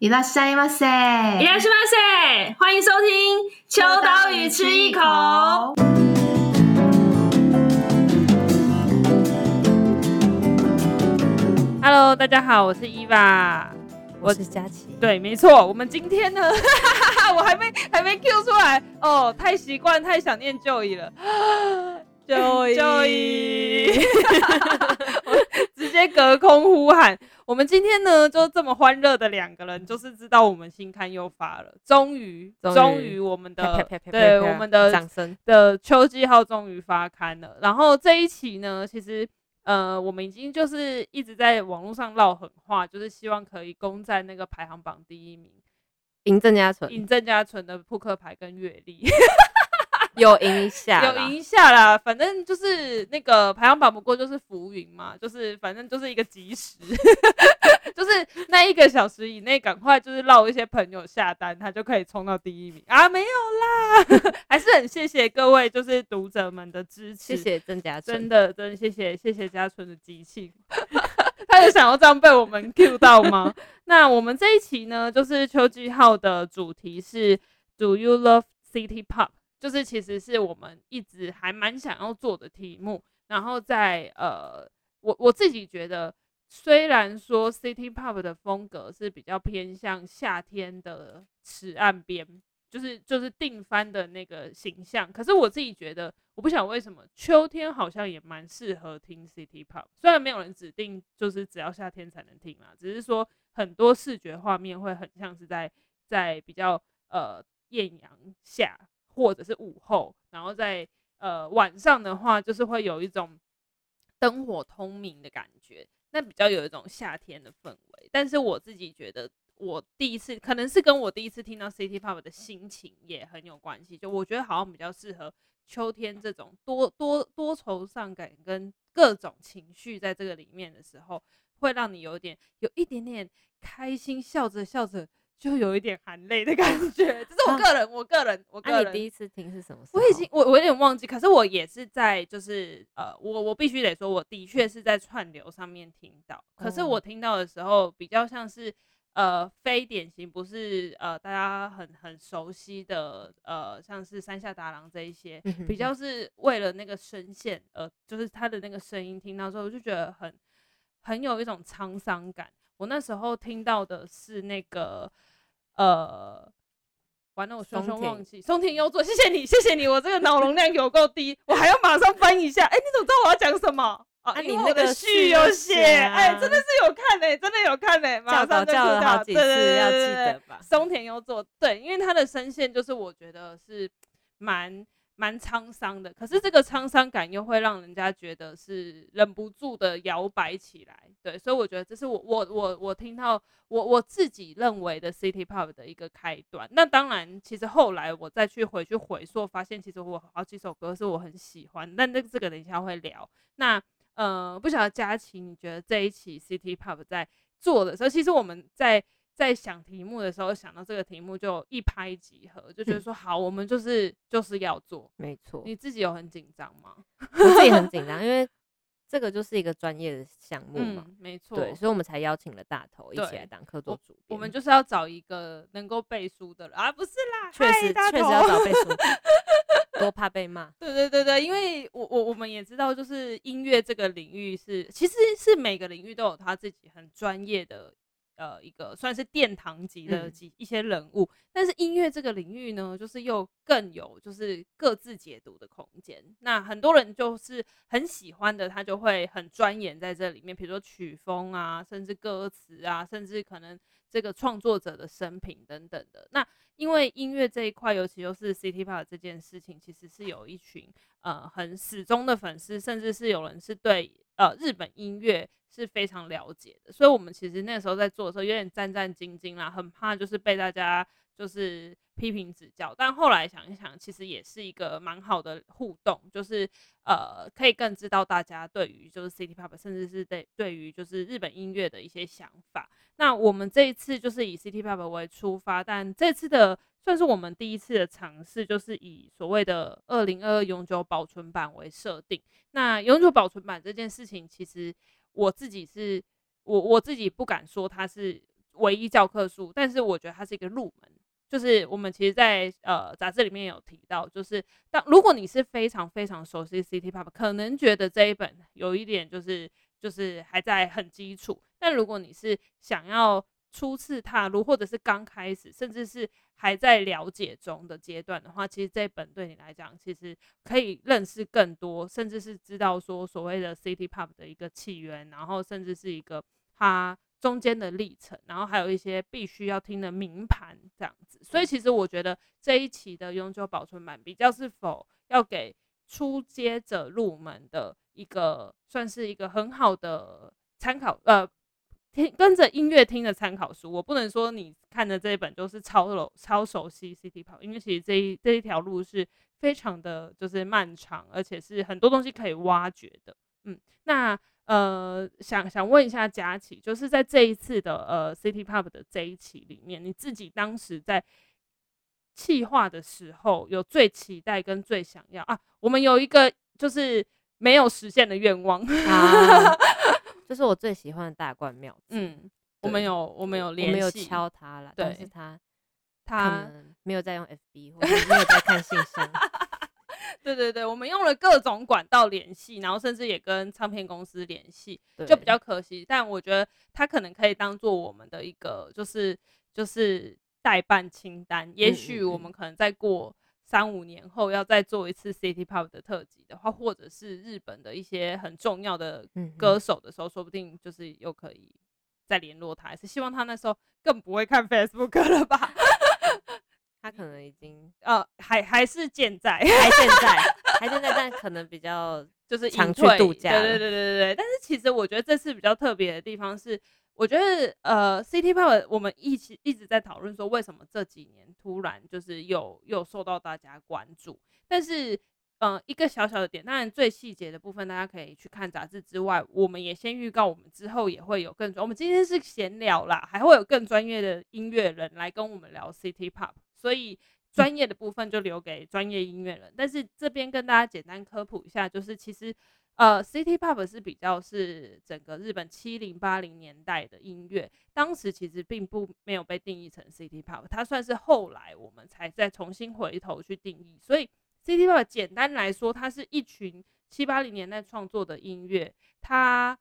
いらっしゃいませ，いらっしゃいませ，欢迎收听秋刀鱼吃一口。Hello，大家好，我是伊娃，我是佳琪。对，没错，我们今天呢，我还没还没 Q 出来哦，太习惯，太想念 Joey 了。 Joey，Joey，直 接隔空呼喊。我们今天呢，就这么欢乐的两个人，就是知道我们新刊又发了，终于，终于，我们的对我们的掌声的秋季号终于发刊了。然后这一期呢，其实呃，我们已经就是一直在网络上唠狠话，就是希望可以攻占那个排行榜第一名，赢郑家纯，赢郑家纯的扑克牌跟阅历。有影响，有影响啦。反正就是那个排行榜，不过就是浮云嘛，就是反正就是一个即时，就是那一个小时以内，赶快就是绕一些朋友下单，他就可以冲到第一名啊！没有啦，还是很谢谢各位就是读者们的支持，谢谢郑家纯，真的真的谢谢谢谢家纯的机器，他有想要这样被我们 Q 到吗？那我们这一期呢，就是秋季号的主题是 Do you love City Pop？就是其实是我们一直还蛮想要做的题目，然后在呃，我我自己觉得，虽然说 City Pop 的风格是比较偏向夏天的池岸边，就是就是定番的那个形象，可是我自己觉得，我不晓得为什么秋天好像也蛮适合听 City Pop，虽然没有人指定就是只要夏天才能听嘛，只是说很多视觉画面会很像是在在比较呃艳阳下。或者是午后，然后在呃晚上的话，就是会有一种灯火通明的感觉，那比较有一种夏天的氛围。但是我自己觉得，我第一次可能是跟我第一次听到 City Pop 的心情也很有关系。就我觉得好像比较适合秋天这种多多多愁善感跟各种情绪在这个里面的时候，会让你有点有一点点开心，笑着笑着。就有一点含泪的感觉，这是我个人，啊、我个人，我个人。啊、你第一次听是什么时候？我已经，我我有点忘记，可是我也是在，就是呃，我我必须得说，我的确是在串流上面听到，可是我听到的时候比较像是呃非典型，不是呃大家很很熟悉的呃像是山下达郎这一些，比较是为了那个声线，呃，就是他的那个声音听到之后，我就觉得很很有一种沧桑感。我那时候听到的是那个。呃，完了，我双双忘记松田优作，谢谢你，谢谢你，我这个脑容量有够低，我还要马上翻一下。哎、欸，你怎么知道我要讲什么？啊，啊你那个序有写，哎、欸，真的是有看嘞、欸，真的有看嘞、欸，马上就知道。对对对，要记得吧。松田优作，对，因为他的声线就是我觉得是蛮。蛮沧桑的，可是这个沧桑感又会让人家觉得是忍不住的摇摆起来，对，所以我觉得这是我我我我听到我我自己认为的 City Pop 的一个开端。那当然，其实后来我再去回去回溯，发现其实我好几首歌是我很喜欢，但这这个等一下会聊。那呃，不晓得佳琪，你觉得这一期 City Pop 在做的时候，其实我们在。在想题目的时候，想到这个题目就一拍即合，就觉得说好，我们就是就是要做。没错，你自己有很紧张吗？我自己很紧张，因为这个就是一个专业的项目嘛。嗯、没错，对，所以我们才邀请了大头一起来当客座主编。我们就是要找一个能够背书的人啊，不是啦，确实确实要找背书，多怕被骂。对对对对，因为我我我们也知道，就是音乐这个领域是，其实是每个领域都有他自己很专业的。呃，一个算是殿堂级的几一些人物，嗯、但是音乐这个领域呢，就是又更有就是各自解读的空间。那很多人就是很喜欢的，他就会很钻研在这里面，比如说曲风啊，甚至歌词啊，甚至可能这个创作者的生平等等的。那因为音乐这一块，尤其又是 City Pop 这件事情，其实是有一群呃很始终的粉丝，甚至是有人是对呃日本音乐。是非常了解的，所以我们其实那时候在做的时候有点战战兢兢啦，很怕就是被大家就是批评指教。但后来想一想，其实也是一个蛮好的互动，就是呃可以更知道大家对于就是 City Pop，甚至是对对于就是日本音乐的一些想法。那我们这一次就是以 City Pop 为出发，但这次的算是我们第一次的尝试，就是以所谓的二零二二永久保存版为设定。那永久保存版这件事情，其实。我自己是，我我自己不敢说它是唯一教科书，但是我觉得它是一个入门。就是我们其实在，呃杂志里面有提到，就是当如果你是非常非常熟悉 City Pop，可能觉得这一本有一点就是就是还在很基础。但如果你是想要初次踏入，或者是刚开始，甚至是还在了解中的阶段的话，其实这一本对你来讲，其实可以认识更多，甚至是知道说所谓的 City Pop 的一个起源，然后甚至是一个它。中间的历程，然后还有一些必须要听的名盘这样子，所以其实我觉得这一期的永久保存版比较是否要给初阶者入门的一个，算是一个很好的参考，呃，听跟着音乐听的参考书。我不能说你看的这一本就是超熟超熟悉 City Pop，因为其实这一这一条路是非常的就是漫长，而且是很多东西可以挖掘的。嗯，那。呃，想想问一下佳琪，就是在这一次的呃 City Pop 的这一期里面，你自己当时在企划的时候，有最期待跟最想要啊？我们有一个就是没有实现的愿望，啊、就是我最喜欢的大冠庙。嗯，我们有我们有联系，没有敲他了，对但是他他没有在用 FB，或者没有在看信箱。对对对，我们用了各种管道联系，然后甚至也跟唱片公司联系，就比较可惜。但我觉得他可能可以当做我们的一个，就是就是待办清单。也许我们可能再过三五年后要再做一次 City Pop 的特辑的话，或者是日本的一些很重要的歌手的时候，说不定就是又可以再联络他。还是希望他那时候更不会看 Facebook 了吧。他可能已经呃，还还是健在，还健在，还健在，但可能比较 就是常去度假。对对对对对对。但是其实我觉得这次比较特别的地方是，我觉得呃，City Pop 我们一起一直在讨论说，为什么这几年突然就是有又受到大家关注。但是呃，一个小小的点，当然最细节的部分大家可以去看杂志之外，我们也先预告，我们之后也会有更专。我们今天是闲聊啦，还会有更专业的音乐人来跟我们聊 City Pop。所以专业的部分就留给专业音乐人，但是这边跟大家简单科普一下，就是其实呃，City Pop 是比较是整个日本七零八零年代的音乐，当时其实并不没有被定义成 City Pop，它算是后来我们才再重新回头去定义。所以 City Pop 简单来说，它是一群七八零年代创作的音乐，它。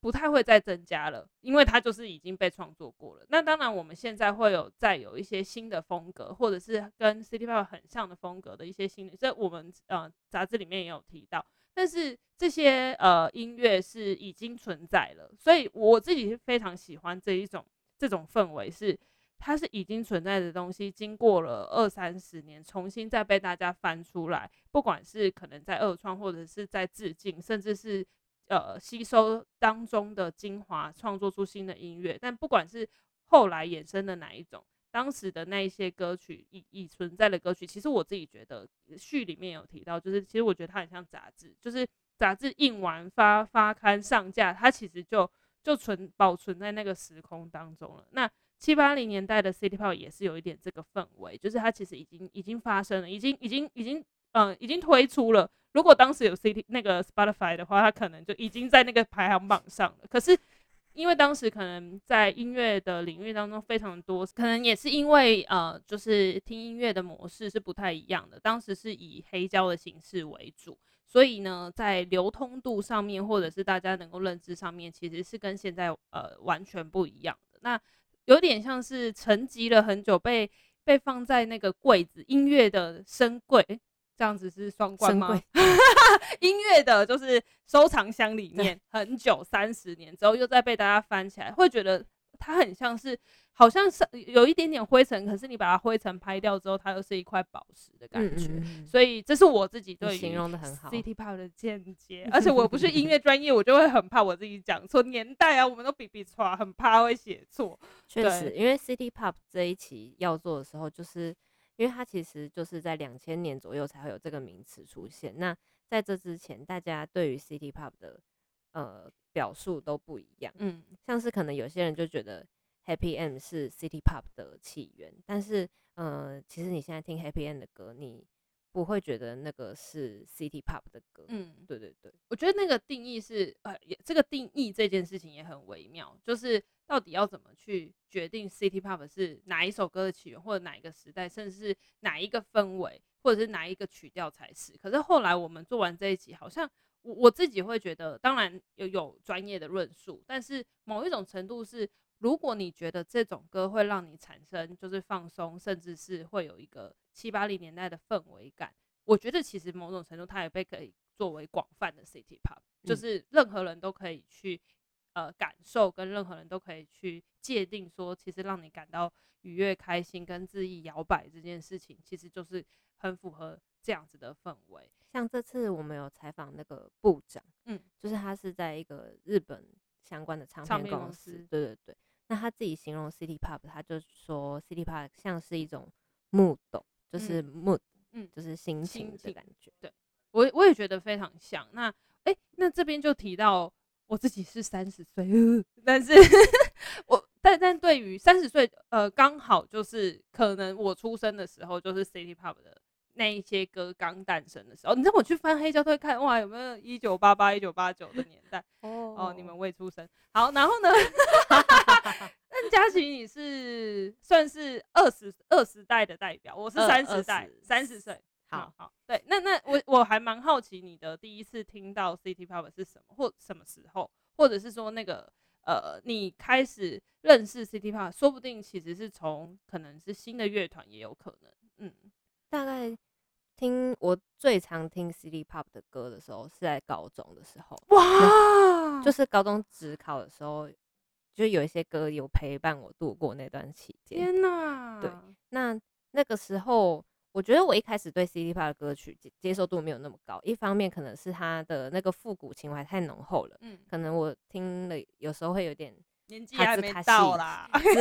不太会再增加了，因为它就是已经被创作过了。那当然，我们现在会有再有一些新的风格，或者是跟 City Pop 很像的风格的一些新的，这我们呃杂志里面也有提到。但是这些呃音乐是已经存在了，所以我自己是非常喜欢这一种这种氛围，是它是已经存在的东西，经过了二三十年，重新再被大家翻出来，不管是可能在二创，或者是在致敬，甚至是。呃，吸收当中的精华，创作出新的音乐。但不管是后来衍生的哪一种，当时的那一些歌曲已已存在的歌曲，其实我自己觉得序里面有提到，就是其实我觉得它很像杂志，就是杂志印完发发刊上架，它其实就就存保存在那个时空当中了。那七八零年代的 City Pop 也是有一点这个氛围，就是它其实已经已经发生了，已经已经已经嗯、已经推出了。如果当时有 C T 那个 Spotify 的话，它可能就已经在那个排行榜上了。可是因为当时可能在音乐的领域当中非常多，可能也是因为呃，就是听音乐的模式是不太一样的。当时是以黑胶的形式为主，所以呢，在流通度上面或者是大家能够认知上面，其实是跟现在呃完全不一样的。那有点像是沉积了很久，被被放在那个柜子音乐的深柜。这样子是双关吗？音乐的就是收藏箱里面很久，三十年之后又再被大家翻起来，会觉得它很像是，好像是有一点点灰尘，可是你把它灰尘拍掉之后，它又是一块宝石的感觉。嗯嗯，所以这是我自己对于 City Pop 的见解。而且我不是音乐专业，我就会很怕我自己讲错年代啊，我们都比比错，很怕会写错。确实，因为 City Pop 这一期要做的时候，就是。因为它其实就是在两千年左右才会有这个名词出现。那在这之前，大家对于 City Pop 的呃表述都不一样。嗯，像是可能有些人就觉得 Happy End 是 City Pop 的起源，但是呃，其实你现在听 Happy End 的歌，你不会觉得那个是 City Pop 的歌。嗯，对对对，我觉得那个定义是呃，也这个定义这件事情也很微妙，就是到底要怎么去决定 City Pop 是哪一首歌的起源，或者哪一个时代，甚至是哪一个氛围，或者是哪一个曲调才是。可是后来我们做完这一集，好像我我自己会觉得，当然有有专业的论述，但是某一种程度是。如果你觉得这种歌会让你产生就是放松，甚至是会有一个七八零年代的氛围感，我觉得其实某种程度它也被可以作为广泛的 City Pop，就是任何人都可以去呃感受，跟任何人都可以去界定说，其实让你感到愉悦、开心跟恣意摇摆这件事情，其实就是很符合这样子的氛围。像这次我们有采访那个部长，嗯，就是他是在一个日本相关的唱片公司，公司对对对。那他自己形容 City Pop，他就说 City Pop 像是一种 mood，就是 mood，嗯，就是心情的感觉。对，我我也觉得非常像。那哎、欸，那这边就提到我自己是三十岁，但是我但但对于三十岁，呃，刚好就是可能我出生的时候就是 City Pop 的。那一些歌刚诞生的时候，你知道我去翻黑胶都会看哇，有没有一九八八、一九八九的年代？哦哦，你们未出生。好，然后呢？那佳琪，你是算是二十二十代的代表，我是三十代，三十岁。好好，对，那那我我还蛮好奇你的第一次听到 City Pop 是什么，或什么时候，或者是说那个呃，你开始认识 City Pop，说不定其实是从可能是新的乐团也有可能，嗯，大概。听我最常听 City Pop 的歌的时候，是在高中的时候。哇！就是高中职考的时候，就有一些歌有陪伴我度过那段期间。天哪！对，那那个时候，我觉得我一开始对 City Pop 的歌曲接接受度没有那么高。一方面可能是他的那个复古情怀太浓厚了，嗯，可能我听了有时候会有点。年纪还没到啦，对，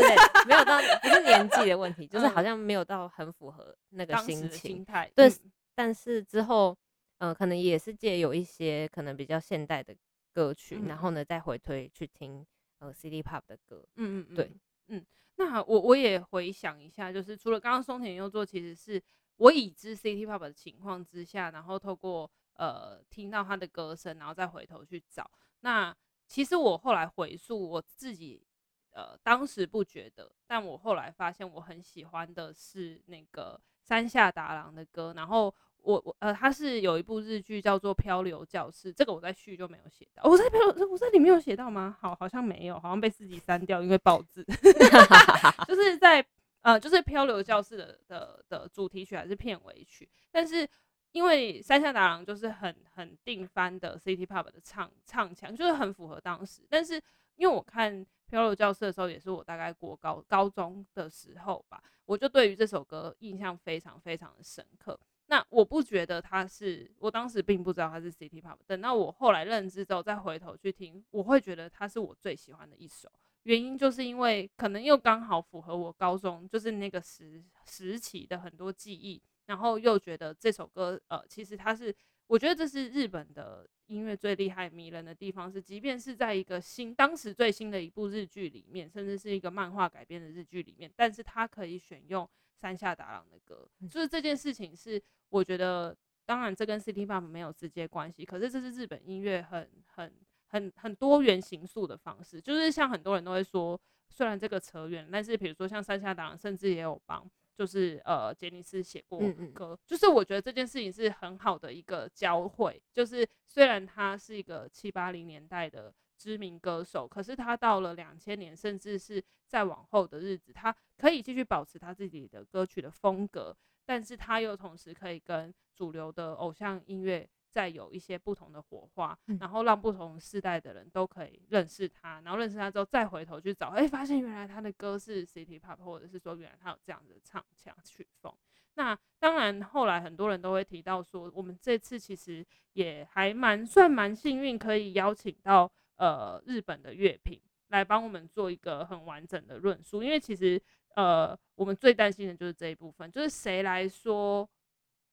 没有到，不是年纪的问题，就是好像没有到很符合那个心情。对，但是之后，嗯、呃，可能也是借有一些可能比较现代的歌曲，嗯、然后呢，再回推去听呃 City Pop 的歌。嗯嗯，对，嗯。那我我也回想一下，就是除了刚刚松田优作，其实是我已知 City Pop 的情况之下，然后透过呃听到他的歌声，然后再回头去找那。其实我后来回溯我自己，呃，当时不觉得，但我后来发现我很喜欢的是那个山下达郎的歌。然后我我呃，他是有一部日剧叫做《漂流教室》，这个我在序就没有写到。我在漂流，我在里面有写到吗？好，好像没有，好像被自己删掉，因为爆字。就是在呃，就是《漂流教室》的的的主题曲还是片尾曲，但是。因为山下达郎就是很很定番的 City Pop 的唱唱腔，就是很符合当时。但是因为我看《漂流教室》的时候，也是我大概国高高中的时候吧，我就对于这首歌印象非常非常的深刻。那我不觉得它是，我当时并不知道它是 City Pop。等到我后来认知之后，再回头去听，我会觉得它是我最喜欢的一首。原因就是因为可能又刚好符合我高中就是那个时时期的很多记忆。然后又觉得这首歌，呃，其实它是，我觉得这是日本的音乐最厉害、迷人的地方，是即便是在一个新、当时最新的一部日剧里面，甚至是一个漫画改编的日剧里面，但是它可以选用山下达郎的歌，就是这件事情是我觉得，当然这跟 City Pop 没有直接关系，可是这是日本音乐很、很、很、很多元形塑的方式，就是像很多人都会说，虽然这个扯远，但是比如说像山下达郎，甚至也有帮。就是呃，杰尼斯写过歌，嗯嗯，就是我觉得这件事情是很好的一个交汇。就是虽然他是一个七八零年代的知名歌手，可是他到了两千年，甚至是再往后的日子，他可以继续保持他自己的歌曲的风格，但是他又同时可以跟主流的偶像音乐。再有一些不同的火花，然后让不同世代的人都可以认识他，然后认识他之后再回头去找，哎，发现原来他的歌是 City Pop，或者是说原来他有这样的唱腔曲风。那当然，后来很多人都会提到说，我们这次其实也还蛮算蛮幸运，可以邀请到呃日本的乐评来帮我们做一个很完整的论述，因为其实呃我们最担心的就是这一部分，就是谁来说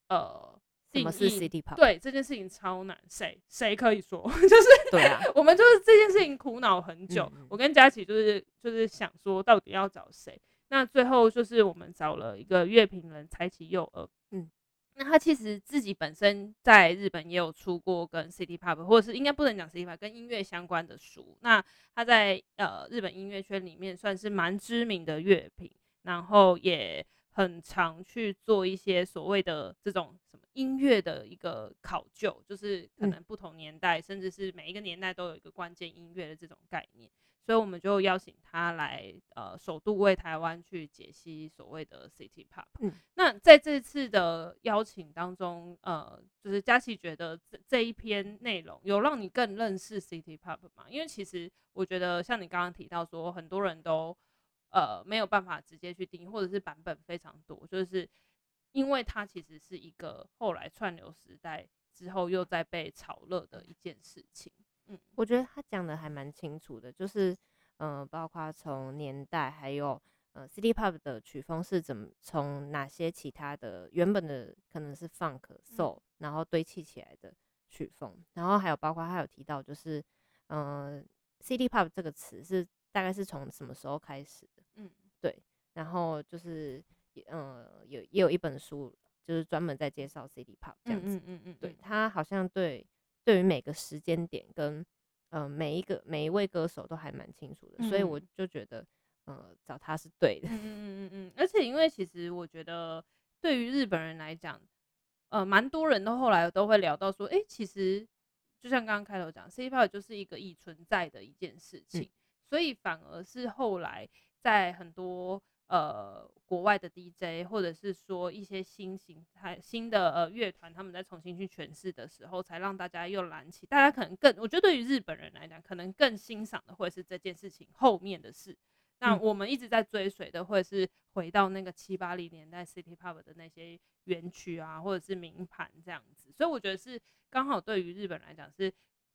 呃。什么是 City Pop？对，这件事情超难，谁谁可以说？就是对啊，我们就是这件事情苦恼很久。嗯、我跟佳琪就是就是想说，到底要找谁？那最后就是我们找了一个乐评人柴崎佑二。嗯，那他其实自己本身在日本也有出过跟 City Pop，或者是应该不能讲 City Pop，跟音乐相关的书。那他在呃日本音乐圈里面算是蛮知名的乐评，然后也很常去做一些所谓的这种什么音乐的一个考究，就是可能不同年代，嗯、甚至是每一个年代都有一个关键音乐的这种概念。所以我们就邀请他来，呃，首度为台湾去解析所谓的 City Pop。嗯，那在这次的邀请当中，呃，就是佳琪觉得这这一篇内容有让你更认识 City Pop 吗？因为其实我觉得像你刚刚提到说，很多人都呃没有办法直接去定义，或者是版本非常多，就是因为它其实是一个后来串流时代之后又在被炒热的一件事情。嗯，我觉得他讲的还蛮清楚的，就是，嗯、呃，包括从年代，还有呃，City Pop 的曲风是怎么从哪些其他的原本的可能是 Funk Soul，然后堆砌起来的曲风，然后还有包括他有提到，就是，嗯、呃，City Pop 这个词是大概是从什么时候开始的？嗯，对，然后就是，嗯、呃，有也有一本书就是专门在介绍 City Pop 这样子，嗯嗯嗯，嗯，对他好像对。对于每个时间点跟呃每一个每一位歌手都还蛮清楚的，嗯，所以我就觉得呃找他是对的。嗯嗯嗯嗯，而且因为其实我觉得对于日本人来讲，呃蛮多人都后来都会聊到说，哎，其实就像刚刚开头讲，City Pop 就是一个已存在的一件事情，嗯，所以反而是后来在很多。呃，国外的 DJ 或者是说一些新型态新的呃乐团，他们在重新去诠释的时候，才让大家又燃起。大家可能更，我觉得对于日本人来讲，可能更欣赏的会是这件事情后面的事。那我们一直在追随的，会是回到那个七八零年代 City Pop 的那些原曲啊，或者是名盘这样子。所以我觉得是刚好对于日本来讲是。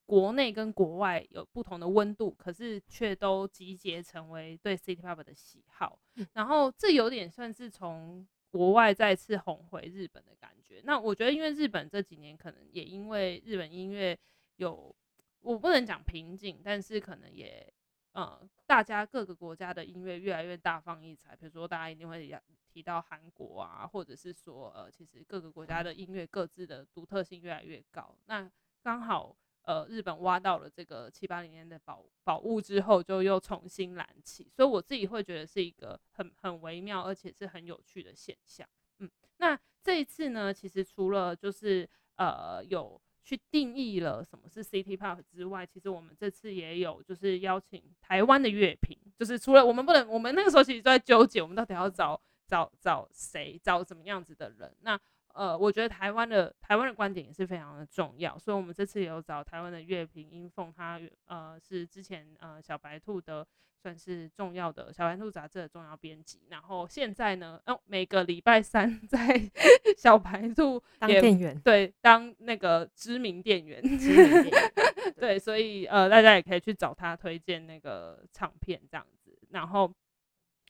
国内跟国外有不同的温度，可是却都集结成为对 City Pop 的喜好。然后这有点算是从国外再次红回日本的感觉。那我觉得，因为日本这几年可能也因为日本音乐有，我不能讲瓶颈，但是可能也呃，大家各个国家的音乐越来越大放异彩。比如说，大家一定会提到韩国啊，或者是说呃，其实各个国家的音乐各自的独特性越来越高。那刚好。呃，日本挖到了这个七八零年的宝宝物之后，就又重新燃起，所以我自己会觉得是一个很很微妙，而且是很有趣的现象。嗯，那这一次呢，其实除了就是呃有去定义了什么是 City Pop 之外，其实我们这次也有就是邀请台湾的乐评，就是除了我们不能，我们那个时候其实都在纠结，我们到底要找找找谁，找怎么样子的人。那呃，我觉得台湾的台湾的观点也是非常的重要，所以我们这次有找台湾的乐评音凤，他呃是之前呃小白兔的算是重要的小白兔杂志的重要编辑，然后现在呢，哦每个礼拜三 在 小白兔当店员，对，当那个知名店员，知名店员，对，所以呃大家也可以去找他推荐那个唱片这样子，然后。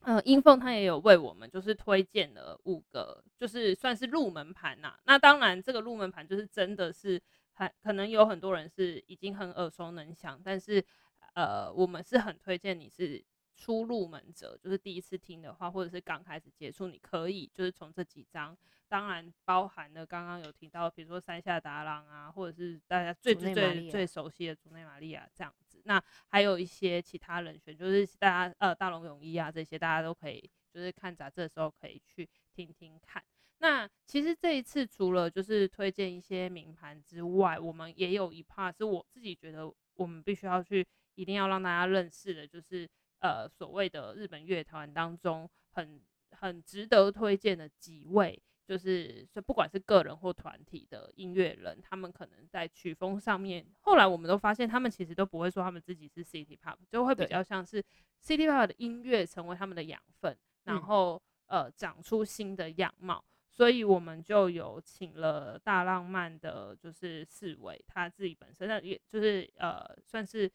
嗯，英凤他也有为我们就是推荐了五个，就是算是入门盘呐。那当然，这个入门盘就是真的是很可能有很多人是已经很耳熟能详，但是呃，我们是很推荐你是初入门者，就是第一次听的话，或者是刚开始接触，你可以就是从这几张，当然包含了刚刚有提到，比如说山下达郎啊，或者是大家最最最最熟悉的竹内玛利亚这样子。那还有一些其他人选，就是大家呃大龙泳衣啊这些，大家都可以就是看杂志的时候可以去听听看。那其实这一次除了就是推荐一些名盘之外，我们也有一 part 是我自己觉得我们必须要去一定要让大家认识的，就是呃所谓的日本乐团当中很很值得推荐的几位。就是，不管是个人或团体的音乐人，他们可能在曲风上面，后来我们都发现，他们其实都不会说他们自己是 City Pop，就会比较像是 City Pop 的音乐成为他们的养分，然后呃长出新的样貌。所以我们就有请了大浪漫的，就是四位，他自己本身的也就是呃算是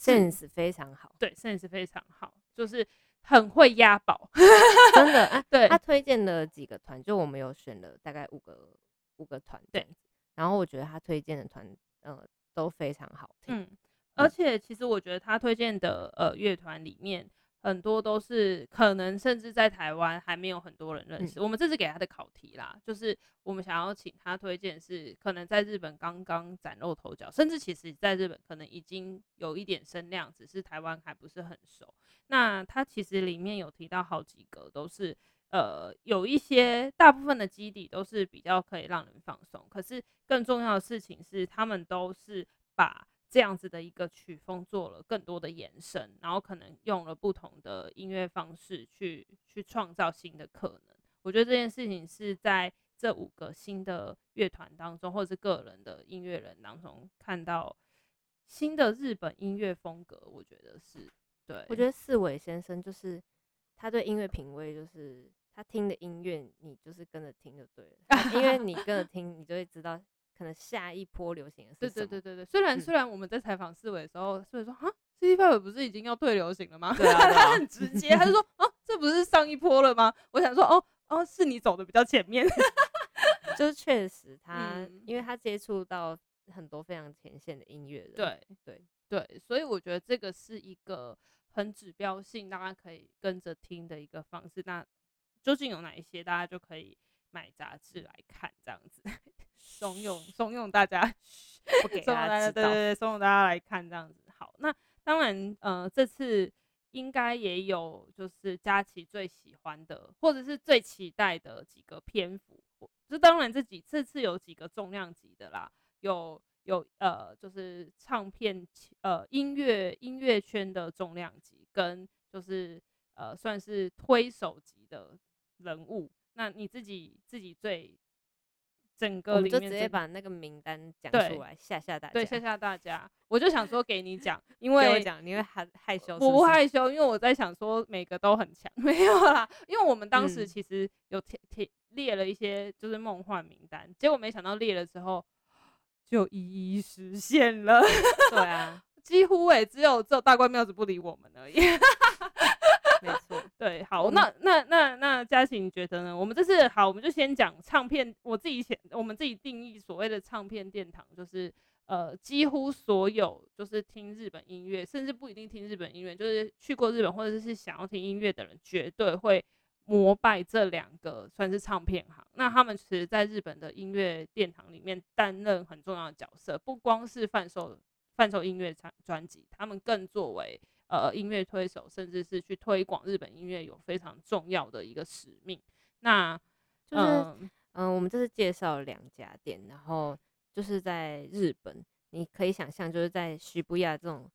sense 非常好，对，sense 非常好，就是。很会押宝，真的啊！对，他推荐了几个团，就我们有选了大概五个五个团，对。然后我觉得他推荐的团，呃，都非常好听。嗯，而且其实我觉得他推荐的呃乐团里面，很多都是可能甚至在台湾还没有很多人认识。嗯、我们这次给他的考题啦，就是我们想要请他推荐是可能在日本刚刚崭露头角，甚至其实在日本可能已经有一点声量，只是台湾还不是很熟。那他其实里面有提到好几个，都是呃有一些大部分的基底都是比较可以让人放松，可是更重要的事情是他们都是把。这样子的一个曲风做了更多的延伸，然后可能用了不同的音乐方式去去创造新的可能。我觉得这件事情是在这五个新的乐团当中，或者是个人的音乐人当中看到新的日本音乐风格。我觉得是对。我觉得四尾先生就是他对音乐品味，就是他听的音乐，你就是跟着听就对了。因为你跟着听，你就会知道。可能下一波流行的是什么？对对对对对。虽然、嗯、虽然我们在采访四尾的时候，四尾说啊，City Pop 不是已经要退流行了吗？对啊，對啊他很直接，他就说哦，这不是上一波了吗？我想说哦哦，是你走的比较前面。就是确实他，嗯、因为他接触到很多非常前线的音乐人。对对对，所以我觉得这个是一个很指标性，大家可以跟着听的一个方式。那究竟有哪一些，大家就可以买杂志来看，这样子。怂恿怂恿大家，不给大家，对对对，怂恿大家来看这样子。好，那当然，呃，这次应该也有就是佳琪最喜欢的，或者是最期待的几个篇幅。就当然这几这次有几个重量级的啦，有有呃，就是唱片呃音乐音乐圈的重量级，跟就是呃算是推手级的人物。那你自己自己最。整个里面就直接把那个名单讲出来吓吓大家，对，吓吓大家。我就想说给你讲，因为讲你会害害羞是不是？我不害羞，因为我在想说每个都很强，没有啦。因为我们当时其实有贴贴列了一些就是梦幻名单，结果没想到列了之后就一一实现了。对啊，几乎诶、欸，只有只有大关庙子不理我们而已。没错，对，好，那那那那嘉琪你觉得呢？我们这次好，我们就先讲唱片。我自己写，我们自己定义所谓的唱片殿堂，就是呃，几乎所有就是听日本音乐，甚至不一定听日本音乐，就是去过日本或者是想要听音乐的人，绝对会膜拜这两个算是唱片行。那他们其实在日本的音乐殿堂里面担任很重要的角色，不光是贩售贩售音乐专专辑，他们更作为。呃，音乐推手，甚至是去推广日本音乐，有非常重要的一个使命。那就是，嗯、呃，我们这次介绍了两家店，然后就是在日本，你可以想象，就是在涩谷这种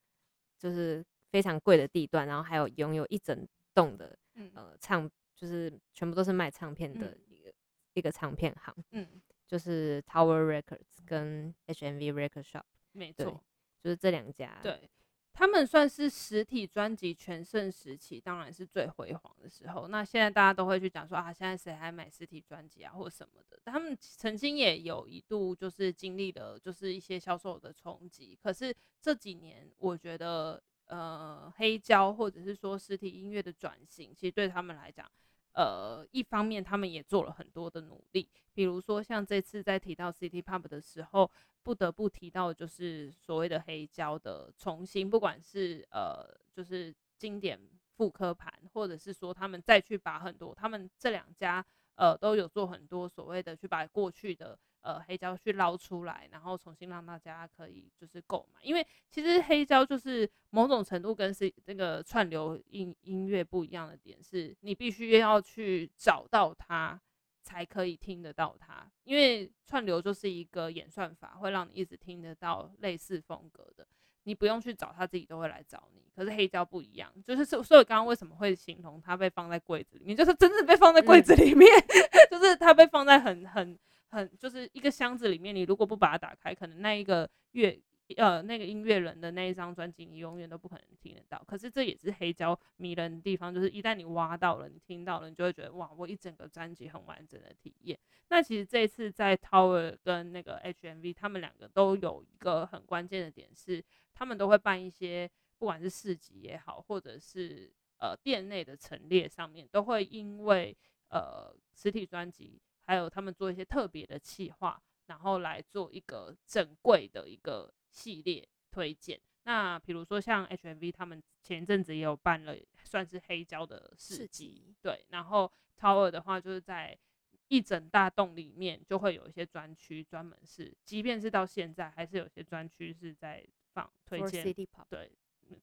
就是非常贵的地段，然后还有拥有一整栋的呃唱，就是全部都是卖唱片的一个、嗯、一个唱片行，嗯，就是 Tower Records 跟 HMV Record Shop，没错，就是这两家，对。他们算是实体专辑全盛时期，当然是最辉煌的时候。那现在大家都会去讲说啊，现在谁还买实体专辑啊，或什么的。他们曾经也有一度就是经历了就是一些销售的冲击。可是这几年，我觉得呃，黑胶或者是说实体音乐的转型，其实对他们来讲。呃，一方面他们也做了很多的努力，比如说像这次在提到 City Pop 的时候，不得不提到就是所谓的黑胶的重新，不管是呃就是经典复刻盘，或者是说他们再去把很多他们这两家呃都有做很多所谓的去把过去的。呃，黑胶去捞出来，然后重新让大家可以就是购买，因为其实黑胶就是某种程度跟是那个串流音音乐不一样的点是，你必须要去找到它才可以听得到它，因为串流就是一个演算法，会让你一直听得到类似风格的，你不用去找，它自己都会来找你。可是黑胶不一样，就是所所以刚刚为什么会形容它被放在柜子里面，就是真的被放在柜子里面，嗯、就是它被放在很很。很就是一个箱子里面，你如果不把它打开，可能那一个乐呃那个音乐人的那一张专辑，你永远都不可能听得到。可是这也是黑胶迷人的地方，就是一旦你挖到了，你听到了，你就会觉得哇，我一整个专辑很完整的体验。那其实这一次在 Tower 跟那个 HMV，他们两个都有一个很关键的点是，他们都会办一些不管是市集也好，或者是呃店内的陈列上面，都会因为呃实体专辑。还有他们做一些特别的企划，然后来做一个整柜的一个系列推荐。那比如说像 HMV 他们前一阵子也有办了，算是黑胶的市集，对。然后 Tower 的话，就是在一整大栋里面就会有一些专区，专门是，即便是到现在，还是有些专区是在放推荐对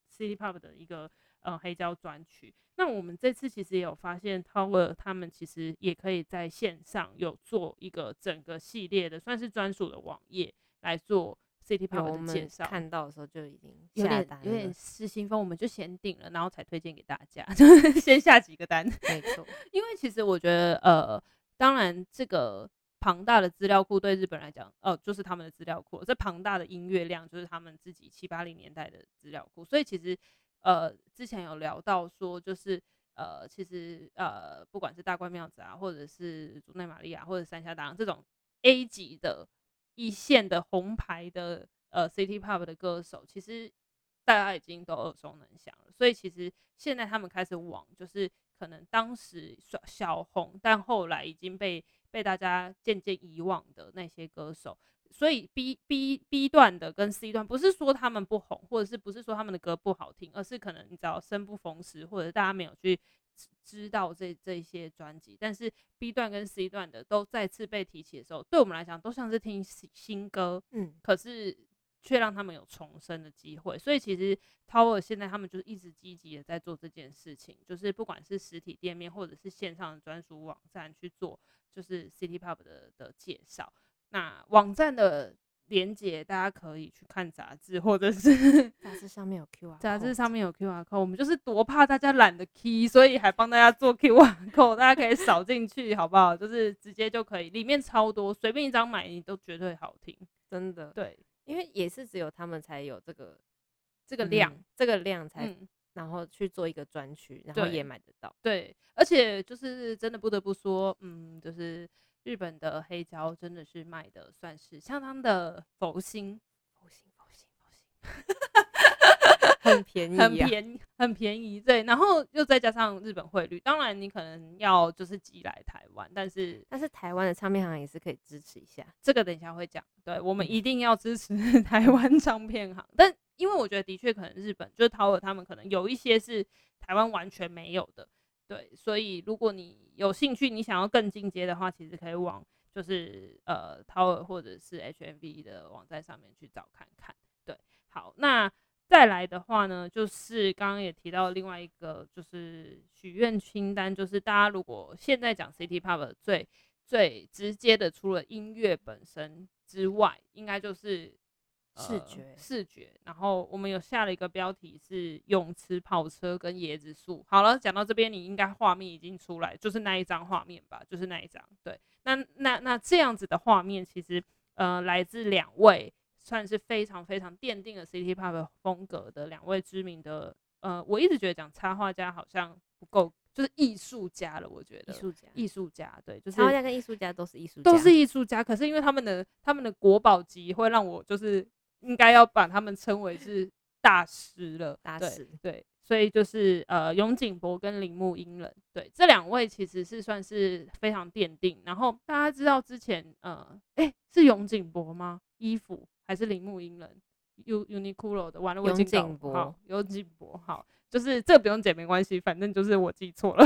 ，City Pop 的一个呃黑胶专区。那我们这次其实也有发现，Tower 他们其实也可以在线上有做一个整个系列的，算是专属的网页来做。City Pop 的介绍，看到的时候就已经有点有点失心疯，我们就先订了，然后才推荐给大家，就 是先下几个单。没 错，因为其实我觉得，呃，当然这个庞大的资料库对日本来讲，呃，就是他们的资料库，这庞大的音乐量就是他们自己七八零年代的资料库，所以其实，呃，之前有聊到说，就是呃，其实呃，不管是大关庙子啊，或者是竹内玛利亚，或者山下达郎这种 A 级的。一线的红牌的呃 City Pop 的歌手，其实大家已经都耳熟能详了。所以其实现在他们开始往就是可能当时小红，但后来已经被被大家渐渐遗忘的那些歌手。所以 B B B 段的跟 C 段不是说他们不红，或者是不是说他们的歌不好听，而是可能你知道生不逢时，或者大家没有去。知道这这些专辑，但是 B 段跟 C 段的都再次被提起的时候，对我们来讲都像是听新歌，嗯，可是却让他们有重生的机会。所以其实 Tower 现在他们就是一直积极的在做这件事情，就是不管是实体店面或者是线上的专属网站去做，就是 City Pop 的的介绍。那网站的。连接，大家可以去看杂志，或者是杂志上面有 QR，杂志上面有 QR code。我们就是多怕大家懒得 key，所以还帮大家做 QR code，大家可以扫进去，好不好？就是直接就可以，里面超多，随便一张买你都绝对好听，真的。对，因为也是只有他们才有这个这个量，嗯、这个量才、嗯，然后去做一个专区，然后也买得到。对，而且就是真的不得不说，嗯，就是。日本的黑胶真的是卖的算是相当的佛心，佛心，佛心，佛心，很便宜，很便宜，很便宜。对，然后又再加上日本汇率，当然你可能要就是寄来台湾，但是但是台湾的唱片行也是可以支持一下，这个等一下会讲。对，我们一定要支持 台湾唱片行，但因为我觉得的确可能日本就是淘尔他们可能有一些是台湾完全没有的。对，所以如果你有兴趣，你想要更进阶的话，其实可以往就是呃 Tower 或者是 HMV 的网站上面去找看看。对，好，那再来的话呢，就是刚刚也提到另外一个就是许愿清单，就是大家如果现在讲 City Pop 最最直接的，除了音乐本身之外，应该就是。视觉、呃、视觉，然后我们有下了一个标题是泳池跑车跟椰子树。好了，讲到这边，你应该画面已经出来，就是那一张画面吧，就是那一张。对，那那那这样子的画面，其实呃来自两位算是非常非常奠定了 City Pop 风格的两位知名的呃，我一直觉得讲插画家好像不够，就是艺术家了。我觉得艺术家，艺术家，对，就是插画家跟艺术家都是艺术家，都是艺术家。可是因为他们的他们的国宝级会让我就是。应该要把他们称为是大师了，大师对，所以就是呃，永井博跟铃木英人，对，这两位其实是算是非常奠定。然后大家知道之前呃，哎、欸，是永井博吗？衣服还是铃木英人？U Uniqlo 的，完了我已经好，永井博，好，就是这个不用剪没关系，反正就是我记错了，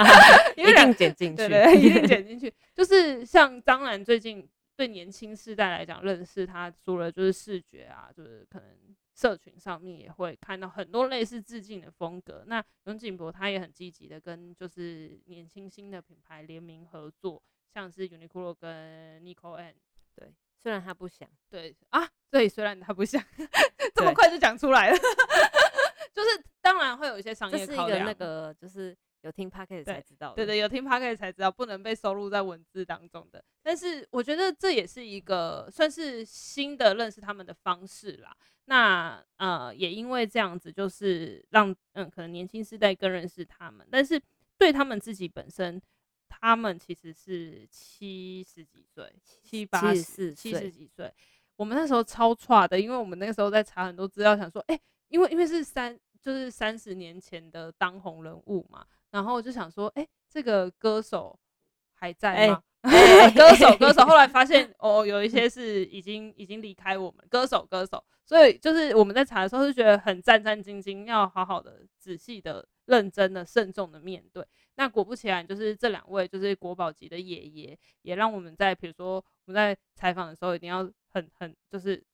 一定剪进去，对，一定 剪进去。就是像张兰最近。对年轻世代来讲，认识他除了就是视觉啊，就是可能社群上面也会看到很多类似致敬的风格。那永井博他也很积极的跟就是年轻新的品牌联名合作，像是 Uniqlo 跟 Nico and 对，虽然他不想，对啊，对，虽然他不想，这么快就讲出来了，就是当然会有一些商业考量，那个就是。有听 Podcast 才知道，对对，有听 Podcast 才知道不能被收录在文字当中的。但是我觉得这也是一个算是新的认识他们的方式啦。那呃，也因为这样子，就是让嗯，可能年轻世代更认识他们。但是对他们自己本身，他们其实是七十几岁，七八十、七十几岁。我们那时候超差的，因为我们那个时候在查很多资料，想说，哎、欸，因为因为是三，就是三十年前的当红人物嘛。然后我就想说，哎、欸，这个歌手还在吗？欸、歌手歌手，后来发现哦，有一些是已经已经离开我们，歌手歌手，所以就是我们在查的时候是觉得很战战兢兢，要好好的、仔细的、认真的、慎重的面对。那果不其然，就是这两位就是国宝级的爷爷，也让我们在比如说我们在采访的时候，一定要很很就是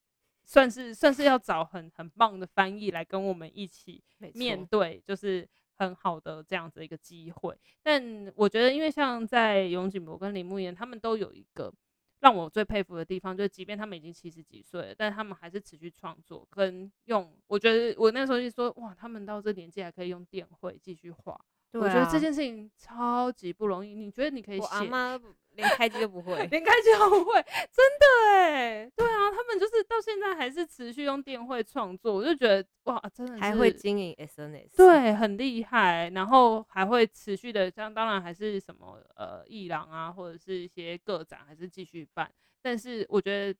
算是算是要找很很棒的翻译来跟我们一起面对，就是。很好的这样子一个机会，但我觉得，因为像在永井博跟铃木言，他们都有一个让我最佩服的地方，就是即便他们已经七十几岁了，但他们还是持续创作跟用。我觉得我那时候就说，哇，他们到这年纪还可以用电绘继续画。我觉得这件事情超级不容易。你觉得你可以写？我阿妈连开机都不会，连开机都不会，真的哎。对啊，他们就是到现在还是持续用电绘创作，我就觉得哇，真的是还会经营 SNS，对，很厉害。然后还会持续的，像当然还是什么呃艺廊啊，或者是一些个展还是继续办。但是我觉得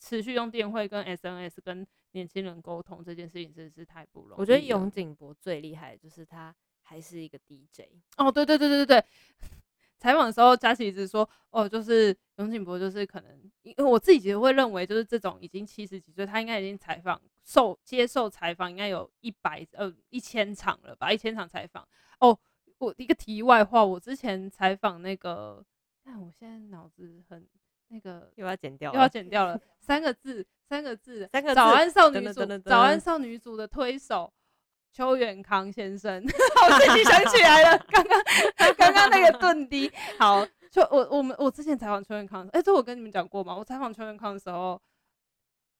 持续用电绘跟 SNS 跟年轻人沟通这件事情真的是太不容易。我觉得永井博最厉害的就是他。还是一个 DJ 哦，对对对对对对。采访的时候，佳琪一直说，哦，就是永井博，就是可能，因为我自己其实会认为，就是这种已经七十几岁，他应该已经采访受接受采访，应该有一百呃一千场了吧，一千场采访。哦，我一个题外话，我之前采访那个，但我现在脑子很那个又要剪掉，又要剪掉了，三个字，三个字，三个字，早安少女组，早安少女组的推手。邱远康先生，我自己想起来了，刚刚刚刚那个顿 低，好，就我我们我之前采访邱远康，哎、欸，这我跟你们讲过吗？我采访邱远康的时候，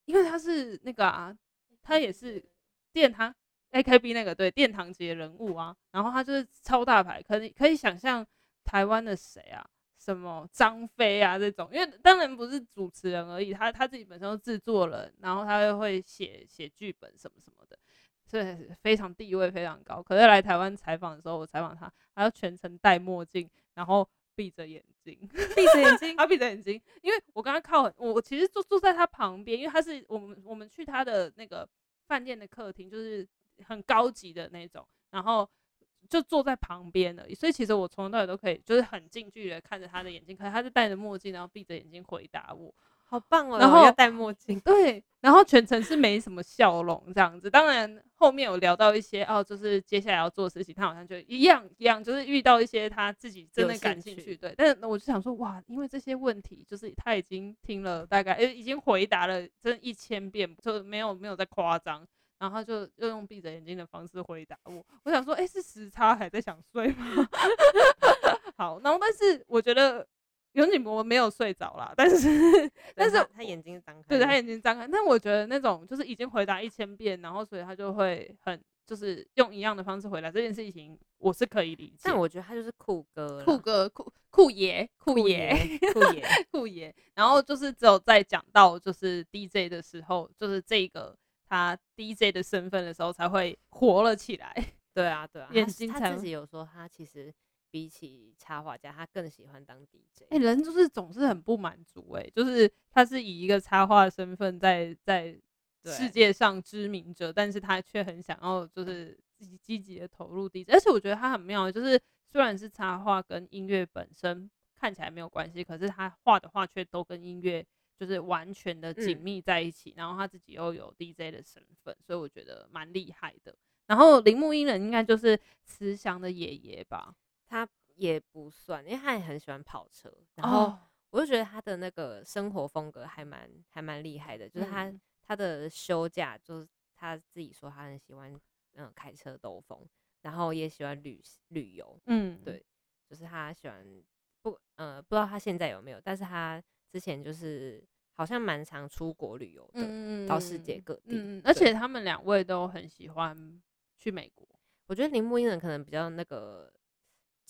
因为他是那个啊，他也是殿堂 AKB 那个对殿堂级的人物啊，然后他就是超大牌，可以可以想象台湾的谁啊，什么张飞啊这种，因为当然不是主持人而已，他他自己本身都制作人，然后他又会写写剧本什么什么的。对，非常地位非常高。可是来台湾采访的时候，我采访他，他要全程戴墨镜，然后闭着眼睛，闭着眼睛，他闭着眼睛，因为我跟他靠很，我其实坐坐在他旁边，因为他是我们我们去他的那个饭店的客厅，就是很高级的那种，然后就坐在旁边的。所以其实我从头到尾都可以，就是很近距离的看着他的眼睛，可是他是戴着墨镜，然后闭着眼睛回答我。好棒哦！然后要戴墨镜，对，然后全程是没什么笑容这样子。当然后面有聊到一些哦，就是接下来要做事情，他好像就一样一样，就是遇到一些他自己真的感兴趣，对。但是我就想说，哇，因为这些问题，就是他已经听了大概，已经回答了真一千遍，就没有没有在夸张。然后他就又用闭着眼睛的方式回答我。我想说，哎，是时差还在想睡吗？好，然后但是我觉得。永井博没有睡着啦，但是 但是他眼睛张开，对，他眼睛张开。但我觉得那种就是已经回答一千遍，然后所以他就会很就是用一样的方式回答这件事情，我是可以理解。但我觉得他就是酷哥，酷哥，酷酷爷，酷爷，酷爷，酷爷。然后就是只有在讲到就是 DJ 的时候，就是这个他 DJ 的身份的时候，才会活了起来。对啊，对啊，眼睛他自己有说他其实。比起插画家，他更喜欢当 DJ。哎、欸，人就是总是很不满足、欸，哎，就是他是以一个插画身份在在世界上知名者，但是他却很想要就是自己积极的投入 DJ。而且我觉得他很妙，就是虽然是插画跟音乐本身看起来没有关系，可是他画的画却都跟音乐就是完全的紧密在一起、嗯。然后他自己又有 DJ 的身份，所以我觉得蛮厉害的。然后铃木英人应该就是慈祥的爷爷吧。他也不算，因为他也很喜欢跑车，然后我就觉得他的那个生活风格还蛮还蛮厉害的，就是他、嗯、他的休假就是他自己说他很喜欢嗯开车兜风，然后也喜欢旅旅游，嗯，对，就是他喜欢不呃不知道他现在有没有，但是他之前就是好像蛮常出国旅游的，嗯，到世界各地，嗯，而且。他们两位都很喜欢去美国，我觉得铃木英人可能比较那个。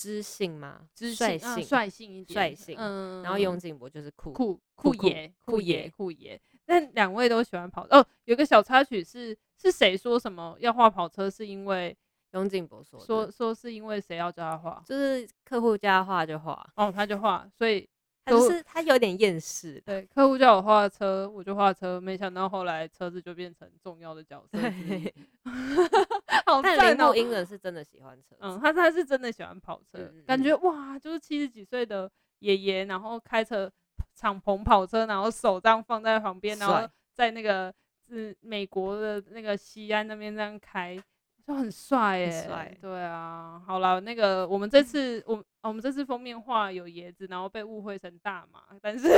知性吗？知性，率性一点，率性。嗯，然后永井博就是酷酷酷爷，酷爷酷爷。但两位都喜欢跑哦。有个小插曲是，是谁说什么要画跑车？是因为永井博说说说是因为谁要叫他画？就是客户叫他画就画，哦，他就画，所以。他就是他有点厌世，对，客户叫我画车，我就画车，没想到后来车子就变成重要的角色。对，好赞哦！但铃木英人是真的喜欢车，嗯，他他是真的喜欢跑车，嗯、感觉哇，就是七十几岁的爷爷，然后开车敞篷跑车，然后手这样放在旁边，然后在那个是美国的那个西安那边这样开。就很帅耶，帅，对啊，好了，那个我们这次我我们这次封面画有椰子，然后被误会成大麻，但是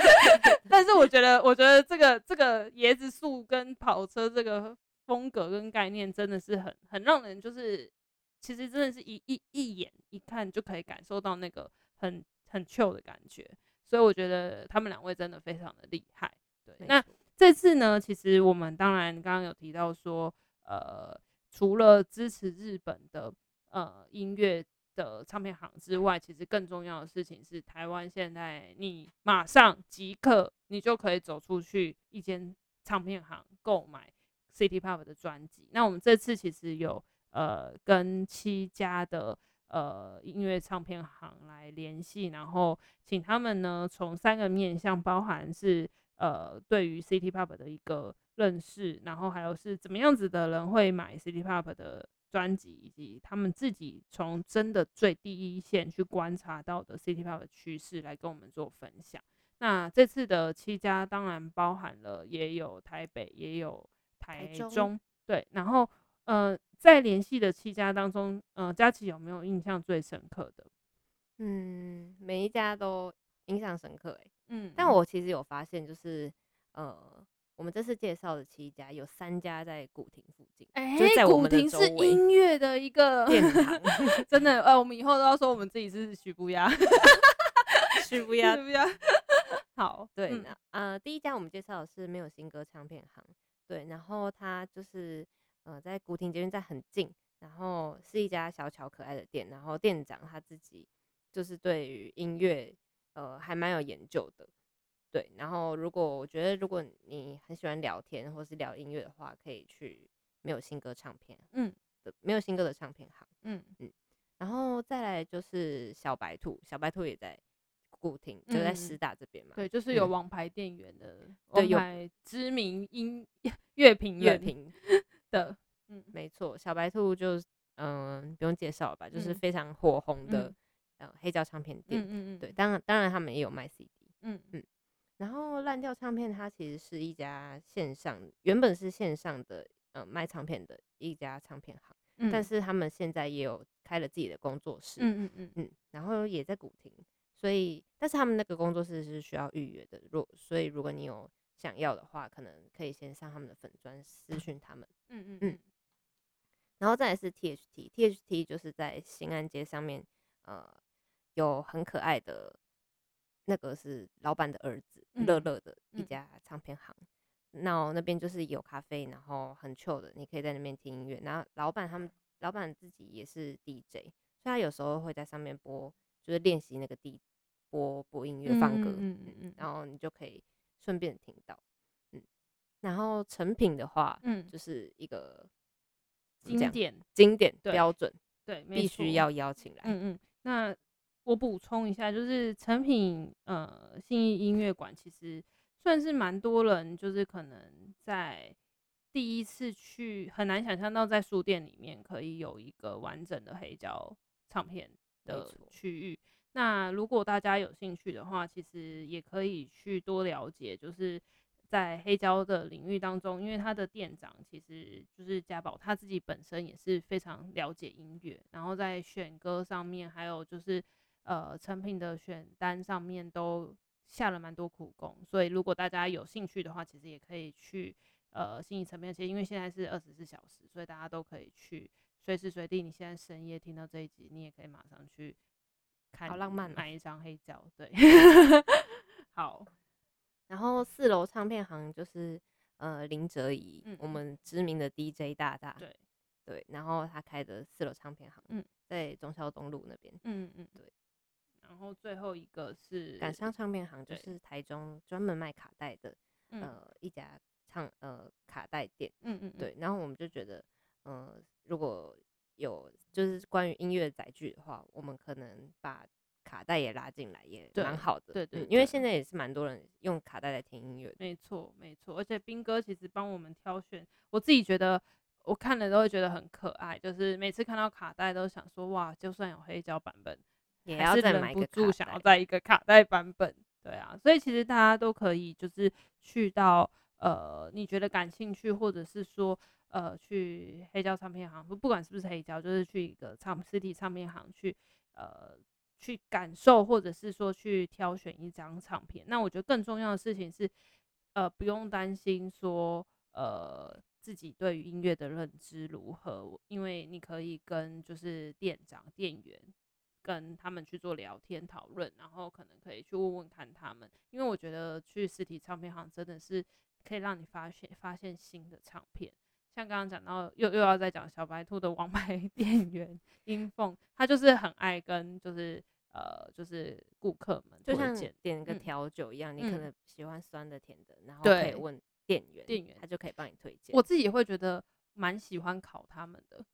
但是我觉得我觉得这个这个椰子树跟跑车这个风格跟概念真的是很很让人就是其实真的是一一一眼一看就可以感受到那个很很 chill 的感觉，所以我觉得他们两位真的非常的厉害。对，那这次呢，其实我们当然刚刚有提到说，呃。除了支持日本的呃音乐的唱片行之外，其实更重要的事情是，台湾现在你马上即刻你就可以走出去一间唱片行购买 City Pop 的专辑。那我们这次其实有呃跟七家的呃音乐唱片行来联系，然后请他们呢从三个面向，包含是呃对于 City Pop 的一个。认识，然后还有是怎么样子的人会买 City Pop 的专辑，以及他们自己从真的最第一线去观察到的 City Pop 的趋势来跟我们做分享。那这次的七家当然包含了也有台北，也有台中，台中对。然后呃，在联系的七家当中，呃，佳琪有没有印象最深刻的？嗯，每一家都印象深刻哎、欸。嗯，但我其实有发现，就是呃。我们这次介绍的七家，有三家在古亭附近。哎、欸，古亭是音乐的一个殿堂，真的。呃，我们以后都要说我们自己是许不亚，许不亚，许不亚。好，对，嗯、那呃，第一家我们介绍的是没有新歌唱片行，对，然后它就是呃在古亭捷运站很近，然后是一家小巧可爱的店，然后店长他自己就是对于音乐呃还蛮有研究的。对，然后如果我觉得如果你很喜欢聊天或是聊音乐的话，可以去没有新歌唱片，嗯，没有新歌的唱片行，嗯。嗯，然后再来就是小白兔，小白兔也在古亭，就在师大这边嘛，对，就是有王牌店员的，对，有知名音乐评乐评的，嗯，没错，小白兔就嗯不用介绍了吧，就是非常火红的呃黑胶唱片店，嗯嗯对，当然当然他们也有卖 CD，嗯。嗯。然后烂掉唱片，它其实是一家线上，原本是线上的，呃，卖唱片的一家唱片行，嗯，但是他们现在也有开了自己的工作室，嗯嗯嗯。嗯，然后也在古亭，所以，但是他们那个工作室是需要预约的，若所以如果你有想要的话，可能可以先上他们的粉专私讯他们，嗯嗯嗯，然后再来是 THT，THT 就是在新安街上面，呃，有很可爱的。那个是老板的儿子，乐乐的一家唱片行。那、嗯、那边就是有咖啡，然后很 chill 的，你可以在那边听音乐。然后老板他们，老板自己也是 DJ，所以他有时候会在上面播，就是练习那个 D 播播音乐放歌，嗯嗯嗯，然后你就可以顺便听到。嗯，然后成品的话，嗯，就是一个经典经典标准，对，必须要邀请来。嗯嗯，那。我补充一下，就是成品呃信义音乐馆其实算是蛮多人，就是可能在第一次去很难想象到在书店里面可以有一个完整的黑胶唱片的区域。那如果大家有兴趣的话，其实也可以去多了解，就是在黑胶的领域当中，因为他的店长其实就是家宝，他自己本身也是非常了解音乐，然后在选歌上面还有就是。呃，成品的选单上面都下了蛮多苦功，所以如果大家有兴趣的话，其实也可以去呃心理层面，其实因为现在是二十四小时，所以大家都可以去随时随地。你现在深夜听到这一集，你也可以马上去看，好浪漫，买一张黑胶，对，好。然后四楼唱片行就是呃林哲仪，嗯、我们知名的 DJ 大大，对对，然后他开的四楼唱片行，嗯，在中孝东路那边，嗯嗯对。然后最后一个是感伤唱片行，就是台中专门卖卡带的，呃，一家唱呃卡带店，嗯嗯，对。然后我们就觉得，呃，如果有就是关于音乐载具的话，我们可能把卡带也拉进来，也蛮好的，对对。因为现在也是蛮多人用卡带来听音乐，没错没错。而且斌哥其实帮我们挑选，我自己觉得我看了都会觉得很可爱，就是每次看到卡带都想说，哇，就算有黑胶版本。也要再买一个，想要在一个卡带版本。对啊，所以其实大家都可以就是去到呃你觉得感兴趣，或者是说呃去黑胶唱片行，不不管是不是黑胶，就是去一个唱实体唱片行去呃去感受，或者是说去挑选一张唱片。那我觉得更重要的事情是呃不用担心说呃。自己对于音乐的认知如何？因为你可以跟就是店长、店员跟他们去做聊天讨论，然后可能可以去问问看他们。因为我觉得去实体唱片行真的是可以让你发现发现新的唱片。像刚刚讲到又又要再讲小白兔的王牌 店员英凤，他就是很爱跟就是呃就是顾客们就像点个调酒一样，嗯、你可能喜欢酸的、甜的，然后可以问。店员，店员他就可以帮你推荐。我自己也会觉得蛮喜欢考他们的，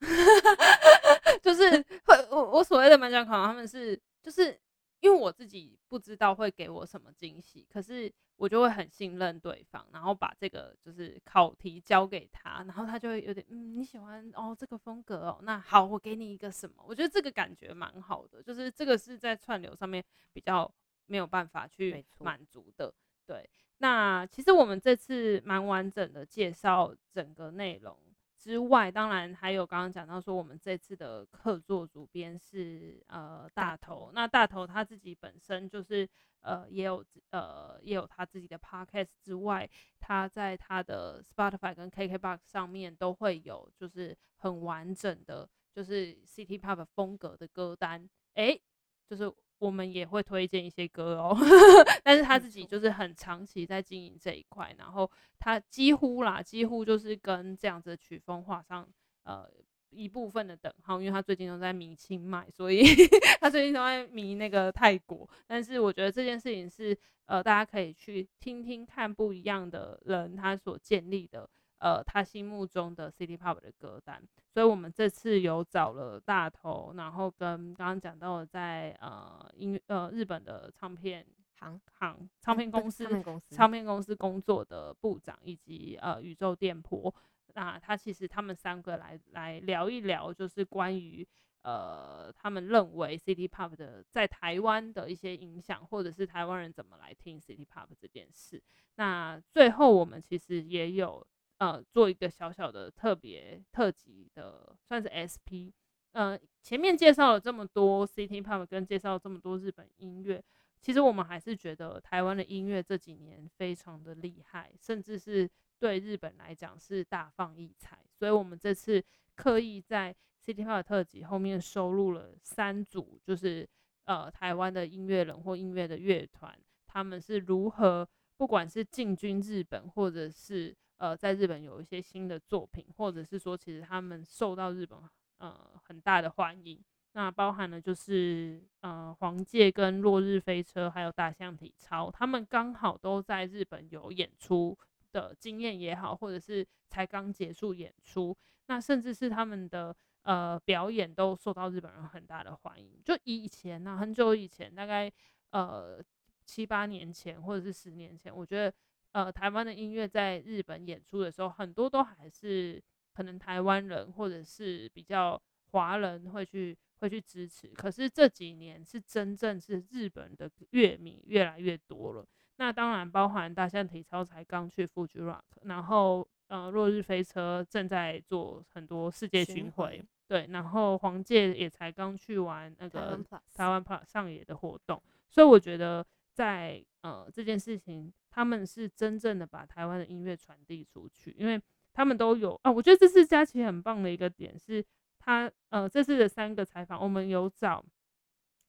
就是会我我所谓的蛮喜欢考他们是，就是因为我自己不知道会给我什么惊喜，可是我就会很信任对方，然后把这个就是考题交给他，然后他就会有点嗯你喜欢哦这个风格哦，那好我给你一个什么，我觉得这个感觉蛮好的，就是这个是在串流上面比较没有办法去满足的，对。那其实我们这次蛮完整的介绍整个内容之外，当然还有刚刚讲到说，我们这次的客座主编是呃大头。那大头他自己本身就是呃也有呃也有他自己的 podcast 之外，他在他的 Spotify 跟 KKBox 上面都会有就是很完整的，就是 City Pop 风格的歌单，诶、欸，就是。我们也会推荐一些歌哦，但是他自己就是很长期在经营这一块，然后他几乎啦，几乎就是跟这样子的曲风画上呃一部分的等号，因为他最近都在迷清迈，所以 他最近都在迷那个泰国。但是我觉得这件事情是呃大家可以去听听看不一样的人他所建立的。呃，他心目中的 City Pop 的歌单，所以我们这次有找了大头，然后跟刚刚讲到的在呃音呃日本的唱片行行唱片公司唱片公司唱片公司工作的部长，以及呃宇宙电波，那他其实他们三个来来聊一聊，就是关于呃他们认为 City Pop 的在台湾的一些影响，或者是台湾人怎么来听 City Pop 这件事。那最后我们其实也有。呃，做一个小小的特别特辑的，算是 SP。呃，前面介绍了这么多 City Pop，跟介绍这么多日本音乐，其实我们还是觉得台湾的音乐这几年非常的厉害，甚至是对日本来讲是大放异彩。所以我们这次刻意在 City Pop 特辑后面收录了三组，就是呃台湾的音乐人或音乐的乐团，他们是如何不管是进军日本，或者是呃，在日本有一些新的作品，或者是说，其实他们受到日本呃很大的欢迎。那包含了就是呃黄介跟落日飞车，还有大象体操，他们刚好都在日本有演出的经验也好，或者是才刚结束演出，那甚至是他们的呃表演都受到日本人很大的欢迎。就以前呢、啊，很久以前，大概呃七八年前或者是十年前，我觉得。呃，台湾的音乐在日本演出的时候，很多都还是可能台湾人或者是比较华人会去会去支持。可是这几年是真正是日本的乐迷越来越多了。那当然包含大象体操才刚去 Fuji Rock，然后呃落日飞车正在做很多世界巡回，对，然后黄介也才刚去完那个台湾 Plus 上野的活动。所以我觉得在呃这件事情。他们是真正的把台湾的音乐传递出去，因为他们都有啊。我觉得这次佳琪很棒的一个点是他，呃这次的三个采访，我们有找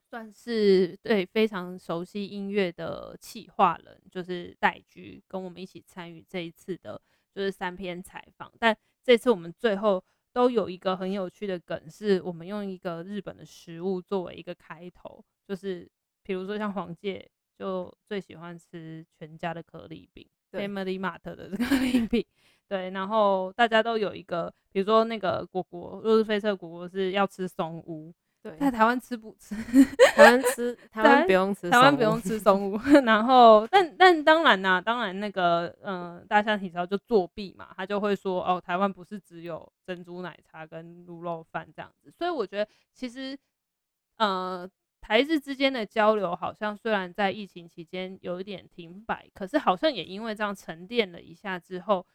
算是对非常熟悉音乐的企划人，就是戴居跟我们一起参与这一次的，就是三篇采访。但这次我们最后都有一个很有趣的梗，是我们用一个日本的食物作为一个开头，就是比如说像黄介。就最喜欢吃全家的可丽饼，Family Mart 的这个 可丽饼，对，然后大家都有一个，比如说那个果果，若是飞车果果是要吃松屋，对，在台湾吃不吃？台湾吃，台湾不用吃，台湾不用吃松屋。然后，但但当然啦、啊，当然那个，嗯、呃，大象体操就作弊嘛，他就会说，哦，台湾不是只有珍珠奶茶跟卤肉饭这样子，所以我觉得其实，呃。台日之间的交流好像虽然在疫情期间有一点停摆，可是好像也因为这样沉淀了一下之后，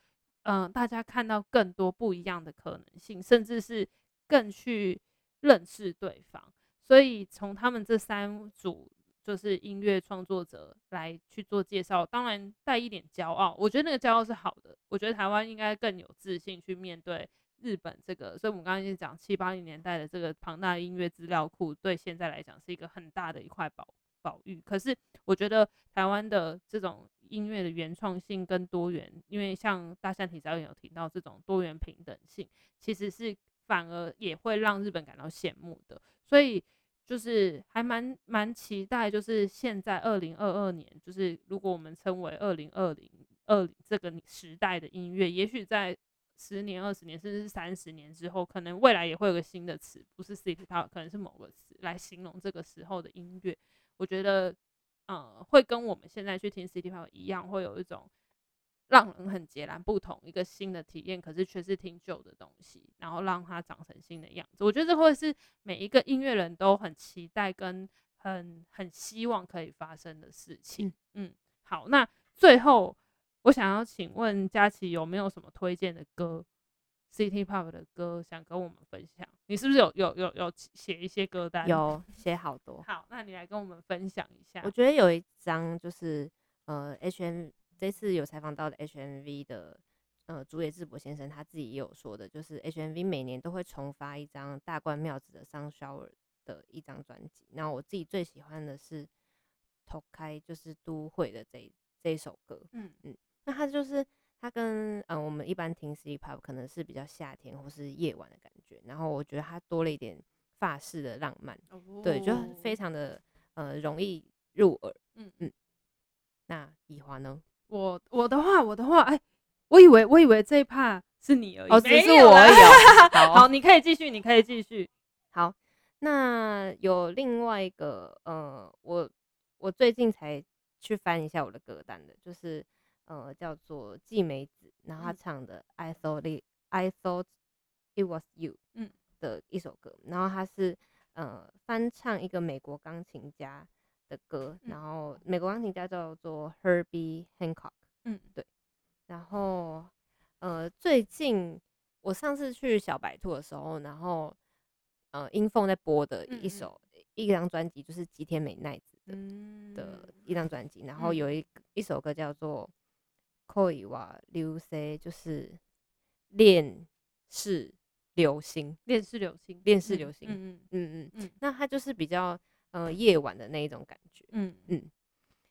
嗯、大家看到更多不一样的可能性，甚至是更去认识对方。所以从他们这三组就是音乐创作者来去做介绍，当然带一点骄傲，我觉得那个骄傲是好的。我觉得台湾应该更有自信去面对。日本这个，所以我们刚刚已经讲七八零年代的这个庞大的音乐资料库，对现在来讲是一个很大的一块宝宝玉。可是我觉得台湾的这种音乐的原创性跟多元，因为像大象体早有提到这种多元平等性，其实是反而也会让日本感到羡慕的。所以就是还蛮蛮期待，就是现在二零二二年，就是如果我们称为二零二零二这个时代的音乐，也许在。十年、二十年，甚至是三十年之后，可能未来也会有个新的词，不是 City Pop，可能是某个词来形容这个时候的音乐。我觉得，呃，会跟我们现在去听 City Pop 一样，会有一种让人很截然不同、一个新的体验，可是却是听旧的东西，然后让它长成新的样子。我觉得这会是每一个音乐人都很期待跟很很希望可以发生的事情。嗯，好，那最后。我想要请问佳琪有没有什么推荐的歌，City Pop 的歌想跟我们分享？你是不是有有有有写一些歌单？有写好多。好，那你来跟我们分享一下。我觉得有一张就是呃，HM 这次有采访到的 HMV 的呃竹野智博先生，他自己也有说的，就是 HMV 每年都会重发一张大关妙子的 Sunshower 的一张专辑。那我自己最喜欢的是 Tokai，就是都会的这这一首歌。嗯嗯。那它就是它跟嗯我们一般听 City Pop 可能是比较夏天或是夜晚的感觉，然后我觉得它多了一点法式的浪漫，哦、对，就非常的呃容易入耳。嗯嗯。那以华呢？我我的话我的话，哎、欸，我以为我以为这一趴是你而已，哦，只是我而已。好，好，你可以继续，你可以继续。好，那有另外一个呃，我我最近才去翻一下我的歌单的，就是。呃，叫做纪美子，然后她唱的 I thought it, I thought it was you，嗯，的一首歌，然后她是呃翻唱一个美国钢琴家的歌，然。后美国钢琴家叫做 Herbie Hancock，嗯，对，然后呃最近我上次去小白兔的时候，然后呃音凤在播的一首一张专辑就是吉田美奈子的的一张专辑，然后有一一首歌叫做。Koi wa ryusei 就是恋世流星，恋世流星，恋世流星。嗯嗯嗯嗯嗯，那它就是比较呃夜晚的那一种感觉。嗯嗯，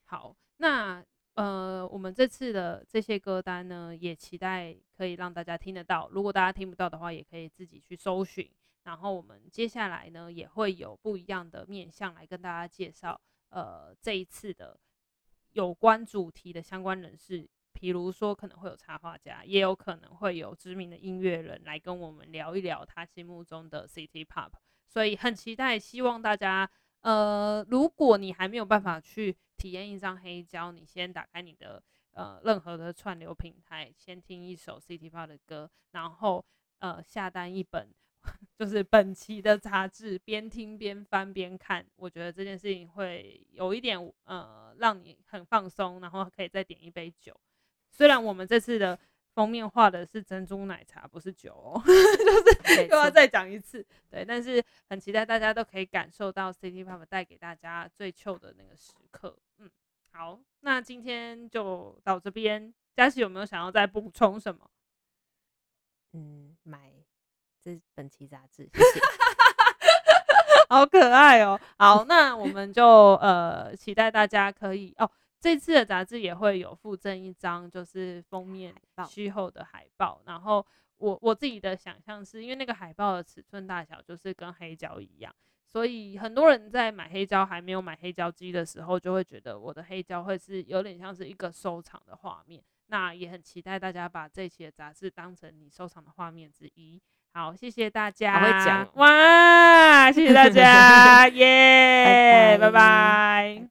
好，那呃我们这次的这些歌单呢，也期待可以让大家听得到。如果大家听不到的话，也可以自己去搜寻。然后我们接下来呢，也会有不一样的面向来跟大家介绍。呃，这一次的有关主题的相关人士。比如说，可能会有插画家，也有可能会有知名的音乐人来跟我们聊一聊他心目中的 City Pop，所以很期待。希望大家，呃，如果你还没有办法去体验一张黑胶，你先打开你的呃任何的串流平台，先听一首 City Pop 的歌，然后呃下单一本 就是本期的杂志，边听边翻边看。我觉得这件事情会有一点呃让你很放松，然后可以再点一杯酒。虽然我们这次的封面画的是珍珠奶茶，不是酒哦，就是又要再讲一次，对，但是很期待大家都可以感受到 City Pop 带给大家最 chill 的那个时刻。嗯，好，那今天就到这边，佳琪有没有想要再补充什么？嗯，买这本期杂志，谢谢 好可爱哦。好，那我们就呃期待大家可以哦。这次的杂志也会有附赠一张，就是封面虚后的海报。然后我我自己的想象是因为那个海报的尺寸大小就是跟黑胶一样，所以很多人在买黑胶还没有买黑胶机的时候，就会觉得我的黑胶会是有点像是一个收藏的画面。那也很期待大家把这期的杂志当成你收藏的画面之一。好，谢谢大家。还会讲哇，谢谢大家，耶，拜拜。